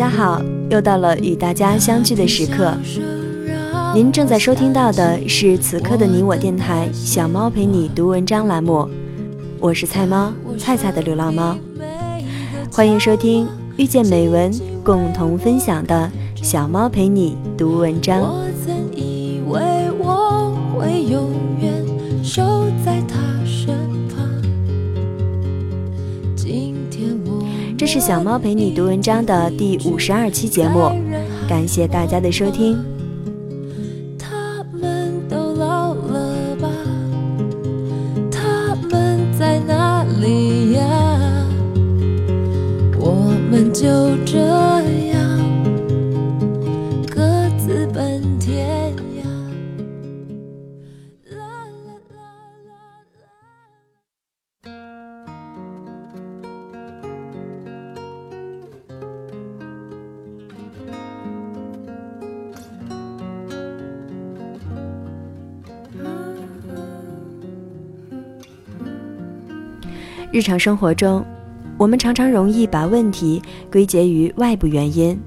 大家好，又到了与大家相聚的时刻。您正在收听到的是此刻的你我电台“小猫陪你读文章”栏目，我是菜猫菜菜的流浪猫，欢迎收听遇见美文共同分享的“小猫陪你读文章”。是小猫陪你读文章的第五十二期节目，感谢大家的收听。就这样日常生活中，我们常常容易把问题归结于外部原因。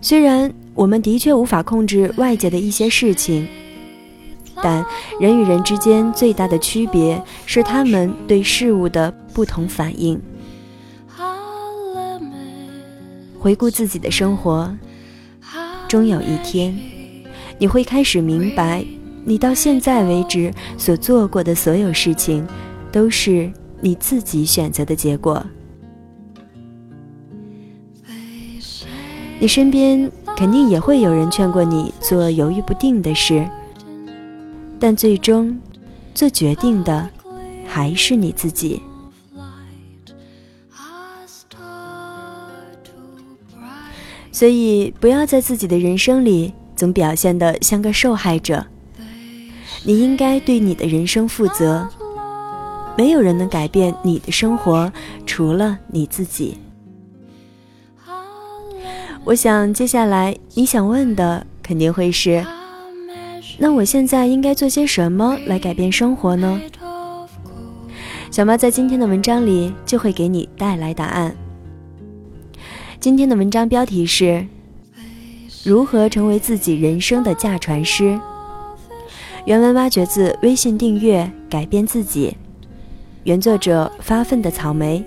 虽然我们的确无法控制外界的一些事情，但人与人之间最大的区别是他们对事物的不同反应。回顾自己的生活，终有一天，你会开始明白，你到现在为止所做过的所有事情，都是你自己选择的结果。你身边肯定也会有人劝过你做犹豫不定的事，但最终做决定的还是你自己。所以，不要在自己的人生里总表现的像个受害者。你应该对你的人生负责。没有人能改变你的生活，除了你自己。我想，接下来你想问的肯定会是：那我现在应该做些什么来改变生活呢？小猫在今天的文章里就会给你带来答案。今天的文章标题是：如何成为自己人生的驾船师。原文挖掘自微信订阅“改变自己”，原作者发奋的草莓。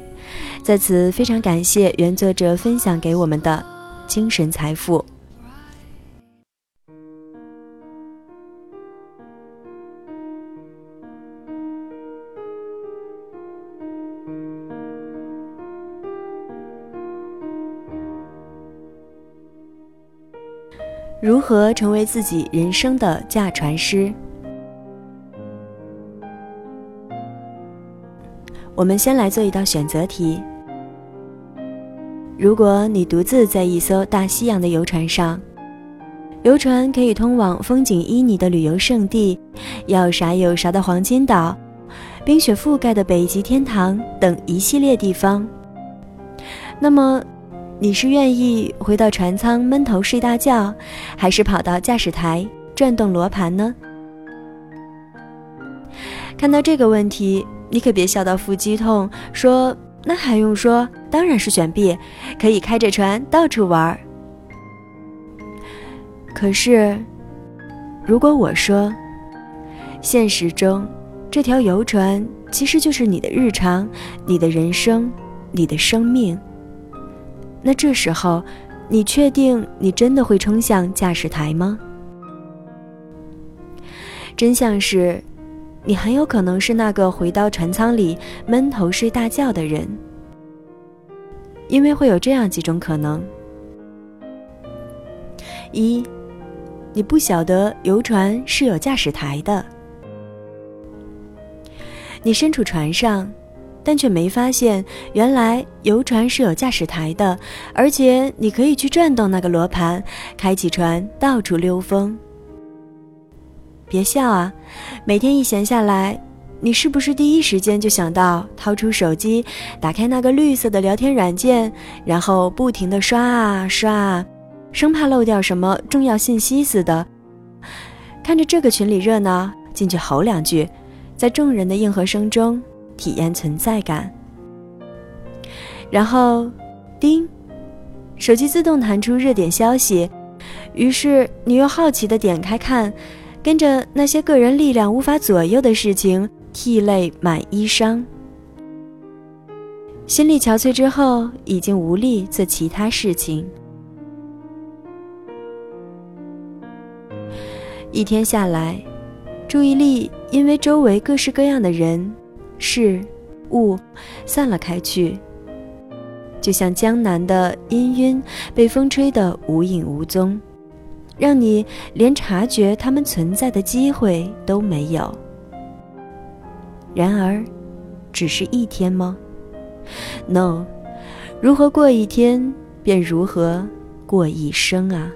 在此非常感谢原作者分享给我们的精神财富。如何成为自己人生的驾船师？我们先来做一道选择题。如果你独自在一艘大西洋的游船上，游船可以通往风景旖旎的旅游胜地，要啥有啥的黄金岛、冰雪覆盖的北极天堂等一系列地方，那么，你是愿意回到船舱闷头睡大觉，还是跑到驾驶台转动罗盘呢？看到这个问题，你可别笑到腹肌痛，说那还用说，当然是选 B，可以开着船到处玩儿。可是，如果我说，现实中这条游船其实就是你的日常、你的人生、你的生命。那这时候，你确定你真的会冲向驾驶台吗？真相是，你很有可能是那个回到船舱里闷头睡大觉的人，因为会有这样几种可能：一，你不晓得游船是有驾驶台的，你身处船上。但却没发现，原来游船是有驾驶台的，而且你可以去转动那个罗盘，开启船到处溜风。别笑啊，每天一闲下来，你是不是第一时间就想到掏出手机，打开那个绿色的聊天软件，然后不停的刷啊刷啊，生怕漏掉什么重要信息似的？看着这个群里热闹，进去吼两句，在众人的应和声中。体验存在感，然后，叮，手机自动弹出热点消息，于是你又好奇的点开看，跟着那些个人力量无法左右的事情，涕泪满衣裳。心力憔悴之后，已经无力做其他事情。一天下来，注意力因为周围各式各样的人、事、物散了开去，就像江南的氤氲被风吹得无影无踪，让你连察觉他们存在的机会都没有。然而，只是一天吗？No，如何过一天，便如何过一生啊！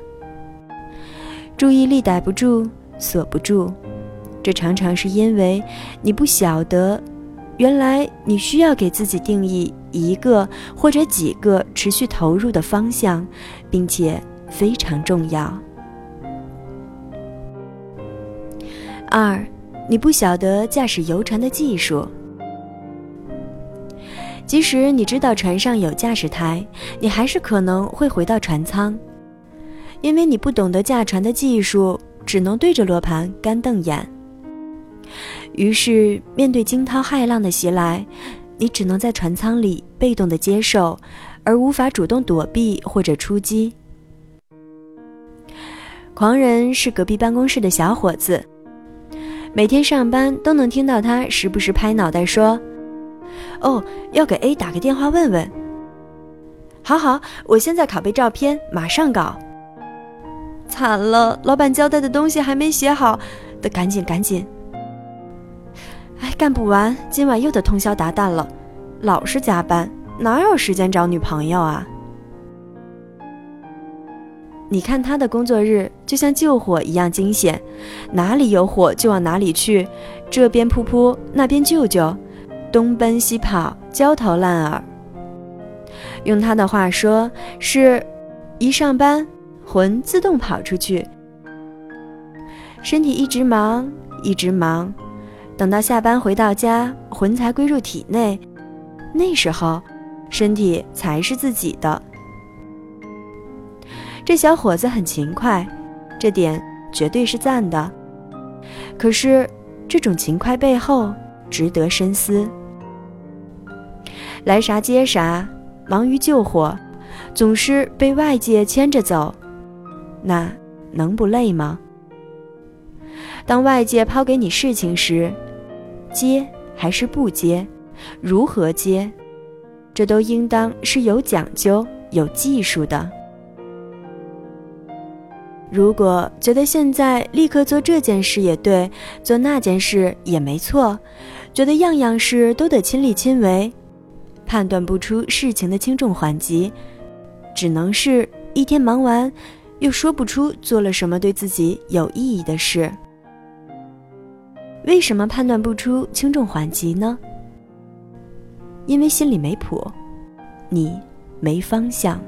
注意力逮不住，锁不住，这常常是因为你不晓得，原来你需要给自己定义一个或者几个持续投入的方向，并且非常重要。二，你不晓得驾驶游船的技术。即使你知道船上有驾驶台，你还是可能会回到船舱，因为你不懂得驾船的技术，只能对着罗盘干瞪眼。于是，面对惊涛骇浪的袭来，你只能在船舱里被动的接受，而无法主动躲避或者出击。狂人是隔壁办公室的小伙子，每天上班都能听到他时不时拍脑袋说。哦，要给 A 打个电话问问。好好，我现在拷贝照片，马上搞。惨了，老板交代的东西还没写好，得赶紧赶紧。哎，干不完，今晚又得通宵达旦了。老是加班，哪有时间找女朋友啊？你看他的工作日就像救火一样惊险，哪里有火就往哪里去，这边扑扑，那边救救。东奔西跑，焦头烂额。用他的话说，是一上班，魂自动跑出去，身体一直忙，一直忙，等到下班回到家，魂才归入体内，那时候，身体才是自己的。这小伙子很勤快，这点绝对是赞的。可是，这种勤快背后，值得深思。来啥接啥，忙于救火，总是被外界牵着走，那能不累吗？当外界抛给你事情时，接还是不接？如何接？这都应当是有讲究、有技术的。如果觉得现在立刻做这件事也对，做那件事也没错，觉得样样事都得亲力亲为。判断不出事情的轻重缓急，只能是一天忙完，又说不出做了什么对自己有意义的事。为什么判断不出轻重缓急呢？因为心里没谱，你没方向。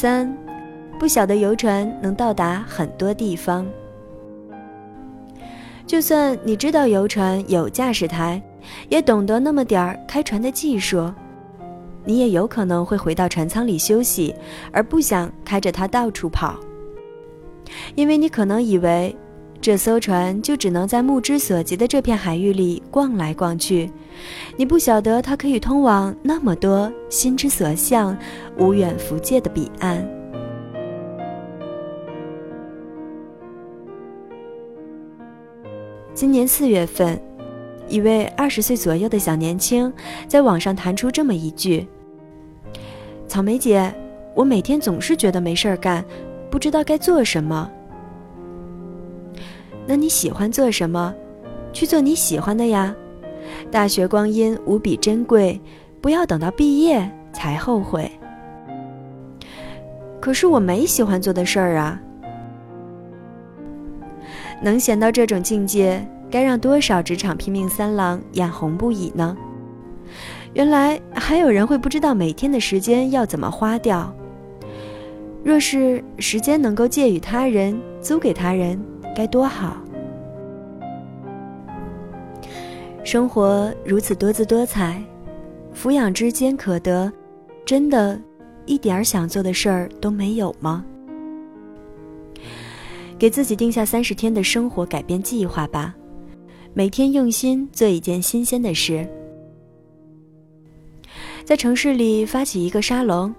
三，不晓得游船能到达很多地方。就算你知道游船有驾驶台，也懂得那么点儿开船的技术，你也有可能会回到船舱里休息，而不想开着它到处跑。因为你可能以为，这艘船就只能在目之所及的这片海域里逛来逛去，你不晓得它可以通往那么多心之所向、无远弗届的彼岸。今年四月份，一位二十岁左右的小年轻在网上弹出这么一句：“草莓姐，我每天总是觉得没事儿干，不知道该做什么。那你喜欢做什么？去做你喜欢的呀。大学光阴无比珍贵，不要等到毕业才后悔。可是我没喜欢做的事儿啊。”能闲到这种境界，该让多少职场拼命三郎眼红不已呢？原来还有人会不知道每天的时间要怎么花掉。若是时间能够借与他人，租给他人，该多好！生活如此多姿多彩，抚养之间可得，真的，一点儿想做的事儿都没有吗？给自己定下三十天的生活改变计划吧，每天用心做一件新鲜的事。在城市里发起一个沙龙，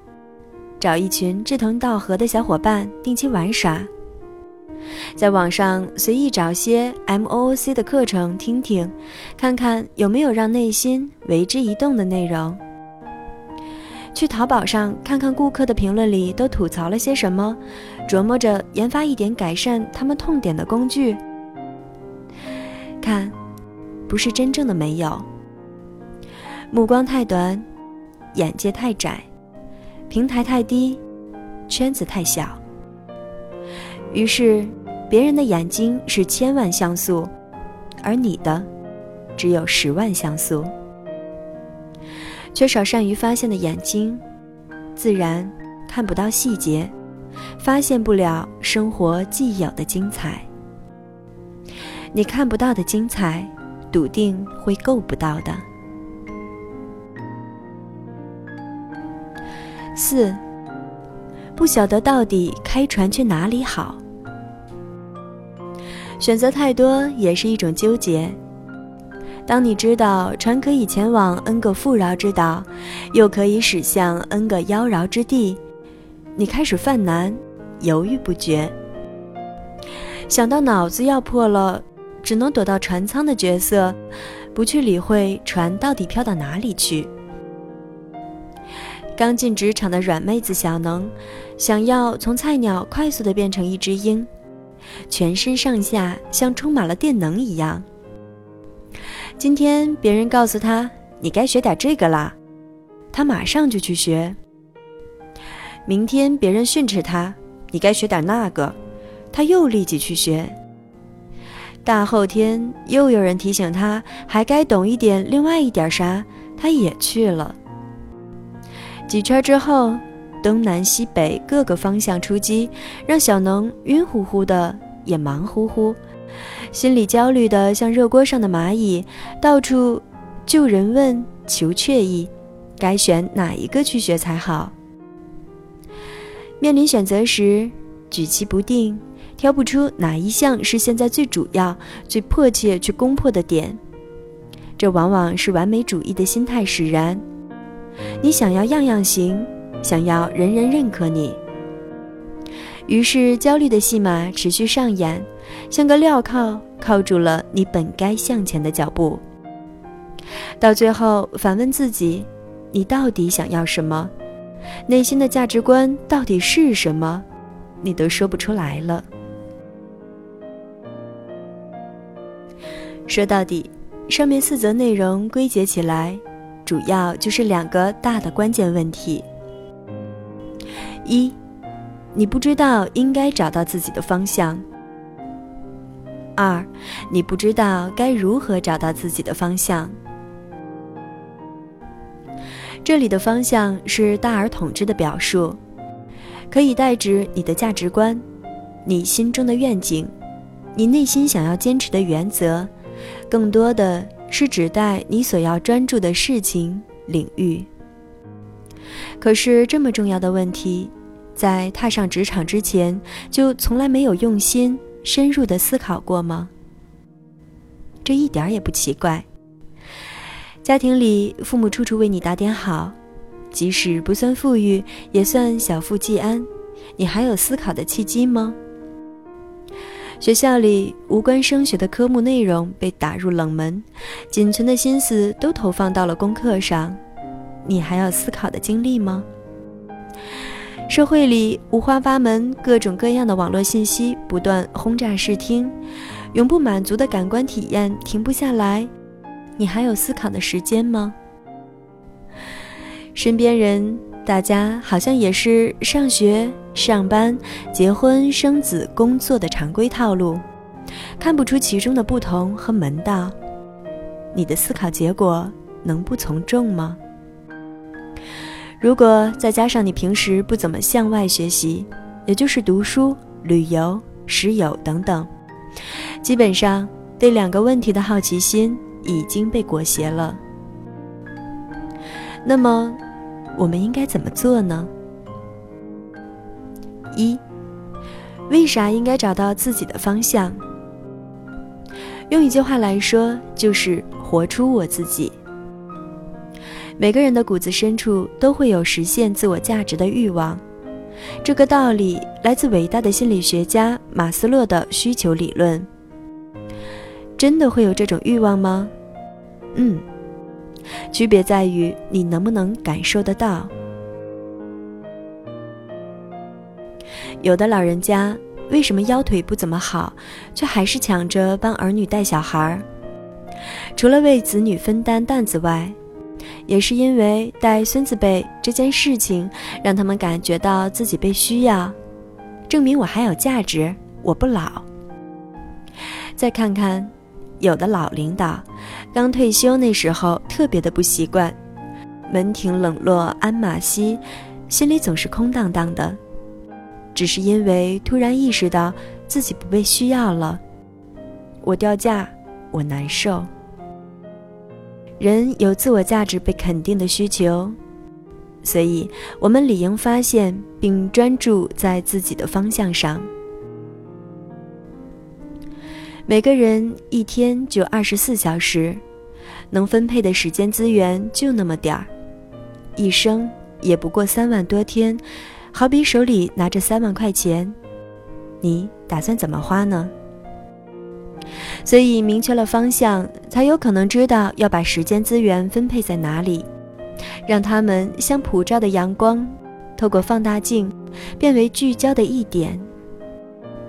找一群志同道合的小伙伴定期玩耍。在网上随意找些 MOOC 的课程听听，看看有没有让内心为之一动的内容。去淘宝上看看顾客的评论里都吐槽了些什么，琢磨着研发一点改善他们痛点的工具。看，不是真正的没有，目光太短。眼界太窄，平台太低，圈子太小。于是，别人的眼睛是千万像素，而你的只有十万像素。缺少善于发现的眼睛，自然看不到细节，发现不了生活既有的精彩。你看不到的精彩，笃定会够不到的。四，不晓得到底开船去哪里好。选择太多也是一种纠结。当你知道船可以前往 N 个富饶之岛，又可以驶向 N 个妖娆之地，你开始犯难，犹豫不决。想到脑子要破了，只能躲到船舱的角色，不去理会船到底飘到哪里去。刚进职场的软妹子小能，想要从菜鸟快速的变成一只鹰，全身上下像充满了电能一样。今天别人告诉他你该学点这个啦，他马上就去学。明天别人训斥他你该学点那个，他又立即去学。大后天又有人提醒他还该懂一点另外一点啥，他也去了。几圈之后，东南西北各个方向出击，让小能晕乎乎的，也忙乎乎，心里焦虑的像热锅上的蚂蚁，到处救人问求确意，该选哪一个去学才好？面临选择时，举棋不定，挑不出哪一项是现在最主要、最迫切去攻破的点，这往往是完美主义的心态使然。你想要样样行，想要人人认可你，于是焦虑的戏码持续上演，像个镣铐铐住了你本该向前的脚步。到最后反问自己：你到底想要什么？内心的价值观到底是什么？你都说不出来了。说到底，上面四则内容归结起来。主要就是两个大的关键问题：一，你不知道应该找到自己的方向；二，你不知道该如何找到自己的方向。这里的方向是大而统之的表述，可以代指你的价值观、你心中的愿景、你内心想要坚持的原则，更多的。是指代你所要专注的事情领域。可是这么重要的问题，在踏上职场之前，就从来没有用心深入的思考过吗？这一点也不奇怪。家庭里，父母处处为你打点好，即使不算富裕，也算小富即安，你还有思考的契机吗？学校里无关升学的科目内容被打入冷门，仅存的心思都投放到了功课上，你还要思考的精力吗？社会里五花八门、各种各样的网络信息不断轰炸视听，永不满足的感官体验停不下来，你还有思考的时间吗？身边人。大家好像也是上学、上班、结婚、生子、工作的常规套路，看不出其中的不同和门道。你的思考结果能不从众吗？如果再加上你平时不怎么向外学习，也就是读书、旅游、室友等等，基本上对两个问题的好奇心已经被裹挟了。那么，我们应该怎么做呢？一，为啥应该找到自己的方向？用一句话来说，就是活出我自己。每个人的骨子深处都会有实现自我价值的欲望，这个道理来自伟大的心理学家马斯洛的需求理论。真的会有这种欲望吗？嗯，区别在于你能不能感受得到。有的老人家为什么腰腿不怎么好，却还是抢着帮儿女带小孩儿？除了为子女分担担子外，也是因为带孙子辈这件事情，让他们感觉到自己被需要，证明我还有价值，我不老。再看看，有的老领导刚退休那时候特别的不习惯，门庭冷落鞍马稀，心里总是空荡荡的。只是因为突然意识到自己不被需要了，我掉价，我难受。人有自我价值被肯定的需求，所以我们理应发现并专注在自己的方向上。每个人一天就二十四小时，能分配的时间资源就那么点儿，一生也不过三万多天。好比手里拿着三万块钱，你打算怎么花呢？所以明确了方向，才有可能知道要把时间资源分配在哪里，让他们像普照的阳光，透过放大镜变为聚焦的一点。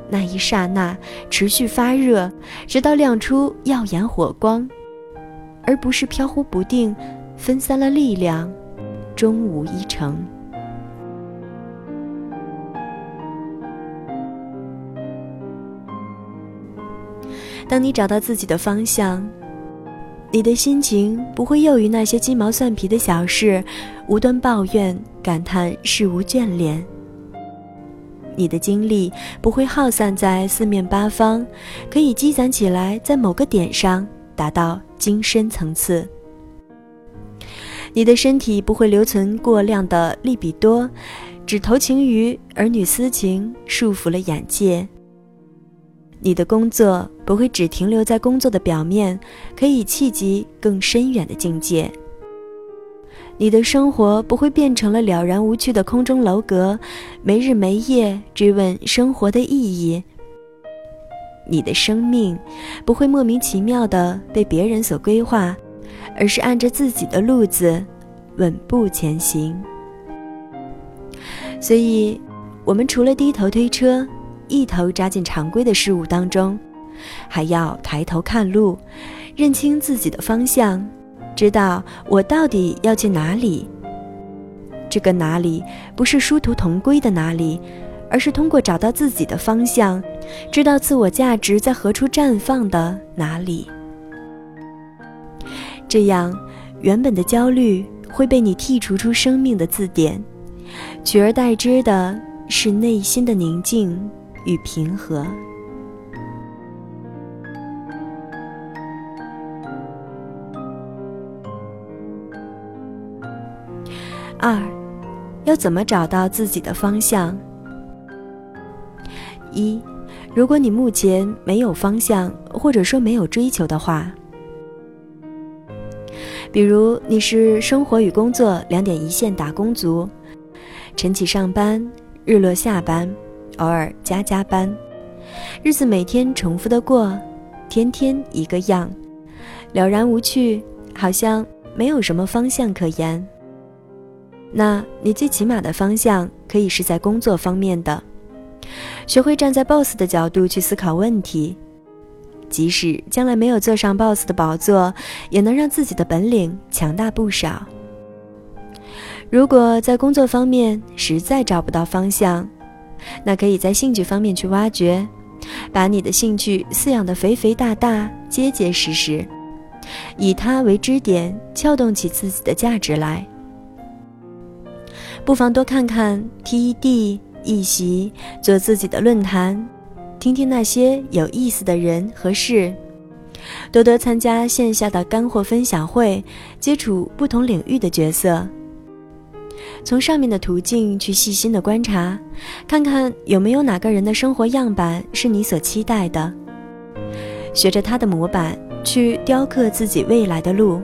那一刹那持续发热，直到亮出耀眼火光，而不是飘忽不定，分散了力量，终无一成。当你找到自己的方向，你的心情不会囿于那些鸡毛蒜皮的小事，无端抱怨、感叹事无眷恋。你的精力不会耗散在四面八方，可以积攒起来，在某个点上达到精深层次。你的身体不会留存过量的利比多，只投情于儿女私情，束缚了眼界。你的工作不会只停留在工作的表面，可以企及更深远的境界。你的生活不会变成了了然无趣的空中楼阁，没日没夜追问生活的意义。你的生命不会莫名其妙的被别人所规划，而是按着自己的路子稳步前行。所以，我们除了低头推车。一头扎进常规的事物当中，还要抬头看路，认清自己的方向，知道我到底要去哪里。这个哪里不是殊途同归的哪里，而是通过找到自己的方向，知道自我价值在何处绽放的哪里。这样，原本的焦虑会被你剔除出生命的字典，取而代之的是内心的宁静。与平和。二，要怎么找到自己的方向？一，如果你目前没有方向，或者说没有追求的话，比如你是生活与工作两点一线打工族，晨起上班，日落下班。偶尔加加班，日子每天重复的过，天天一个样，了然无趣，好像没有什么方向可言。那你最起码的方向可以是在工作方面的，学会站在 boss 的角度去思考问题，即使将来没有坐上 boss 的宝座，也能让自己的本领强大不少。如果在工作方面实在找不到方向，那可以在兴趣方面去挖掘，把你的兴趣饲养得肥肥大大、结结实实，以它为支点，撬动起自己的价值来。不妨多看看 TED、一席，做自己的论坛，听听那些有意思的人和事，多多参加线下的干货分享会，接触不同领域的角色。从上面的途径去细心的观察，看看有没有哪个人的生活样板是你所期待的，学着他的模板去雕刻自己未来的路。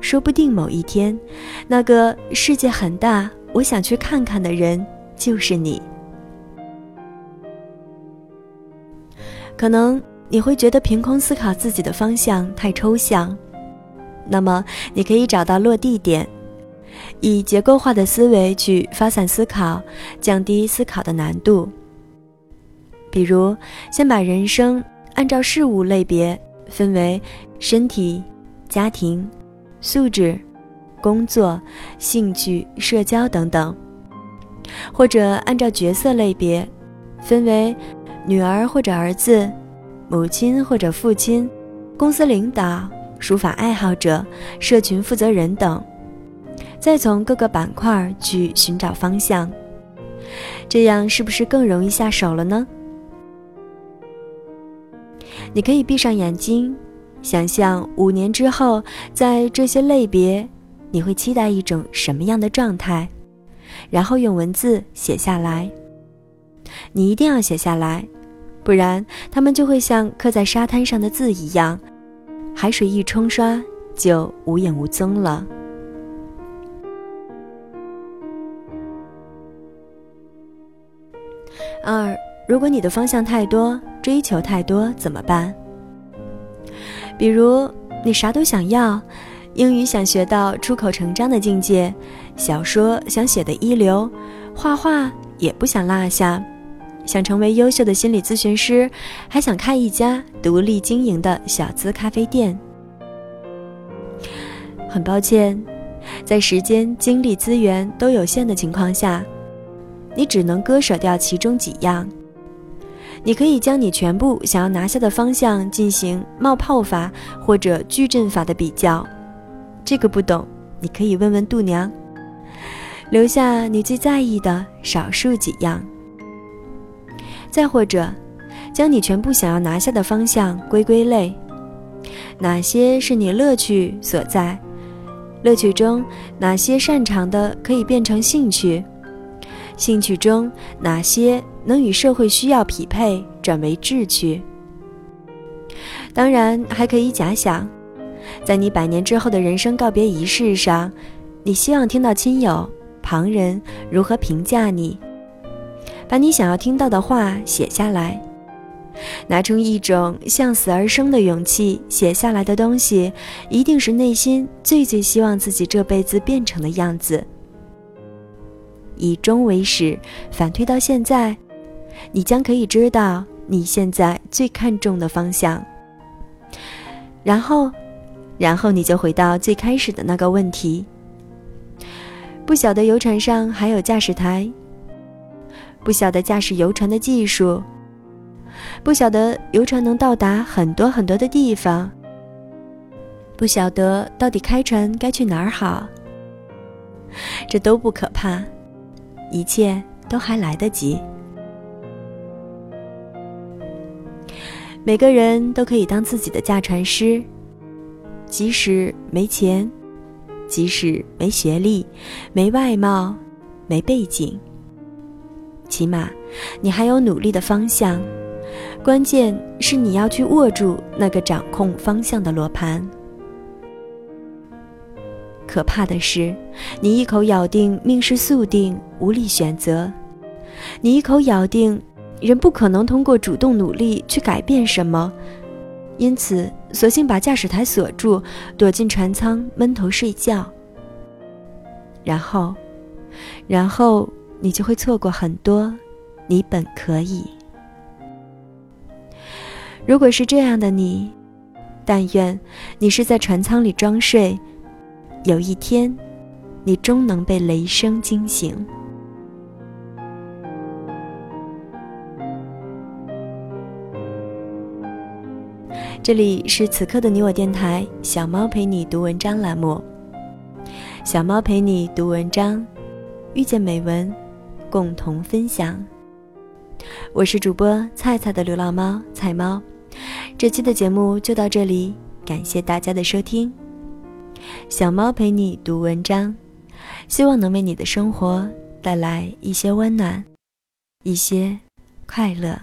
说不定某一天，那个世界很大，我想去看看的人就是你。可能你会觉得凭空思考自己的方向太抽象，那么你可以找到落地点，以结构化的思维去发散思考，降低思考的难度。比如，先把人生按照事物类别分为身体、家庭。素质、工作、兴趣、社交等等，或者按照角色类别，分为女儿或者儿子、母亲或者父亲、公司领导、书法爱好者、社群负责人等，再从各个板块去寻找方向，这样是不是更容易下手了呢？你可以闭上眼睛。想象五年之后，在这些类别，你会期待一种什么样的状态？然后用文字写下来。你一定要写下来，不然它们就会像刻在沙滩上的字一样，海水一冲刷就无影无踪了。二，如果你的方向太多，追求太多，怎么办？比如，你啥都想要，英语想学到出口成章的境界，小说想写的一流，画画也不想落下，想成为优秀的心理咨询师，还想开一家独立经营的小资咖啡店。很抱歉，在时间、精力、资源都有限的情况下，你只能割舍掉其中几样。你可以将你全部想要拿下的方向进行冒泡法或者矩阵法的比较，这个不懂，你可以问问度娘。留下你最在意的少数几样，再或者，将你全部想要拿下的方向归归类，哪些是你乐趣所在？乐趣中哪些擅长的可以变成兴趣？兴趣中哪些？能与社会需要匹配，转为志趣。当然，还可以假想，在你百年之后的人生告别仪式上，你希望听到亲友、旁人如何评价你。把你想要听到的话写下来，拿出一种向死而生的勇气写下来的东西，一定是内心最最希望自己这辈子变成的样子。以终为始，反推到现在。你将可以知道你现在最看重的方向，然后，然后你就回到最开始的那个问题：不晓得游船上还有驾驶台，不晓得驾驶游船的技术，不晓得游船能到达很多很多的地方，不晓得到底开船该去哪儿好。这都不可怕，一切都还来得及。每个人都可以当自己的驾船师，即使没钱，即使没学历、没外貌、没背景，起码你还有努力的方向。关键是你要去握住那个掌控方向的罗盘。可怕的是，你一口咬定命是宿定，无力选择；你一口咬定。人不可能通过主动努力去改变什么，因此索性把驾驶台锁住，躲进船舱闷头睡觉。然后，然后你就会错过很多你本可以。如果是这样的你，但愿你是在船舱里装睡，有一天，你终能被雷声惊醒。这里是此刻的你我电台，小猫陪你读文章栏目。小猫陪你读文章，遇见美文，共同分享。我是主播菜菜的流浪猫菜猫，这期的节目就到这里，感谢大家的收听。小猫陪你读文章，希望能为你的生活带来一些温暖，一些快乐。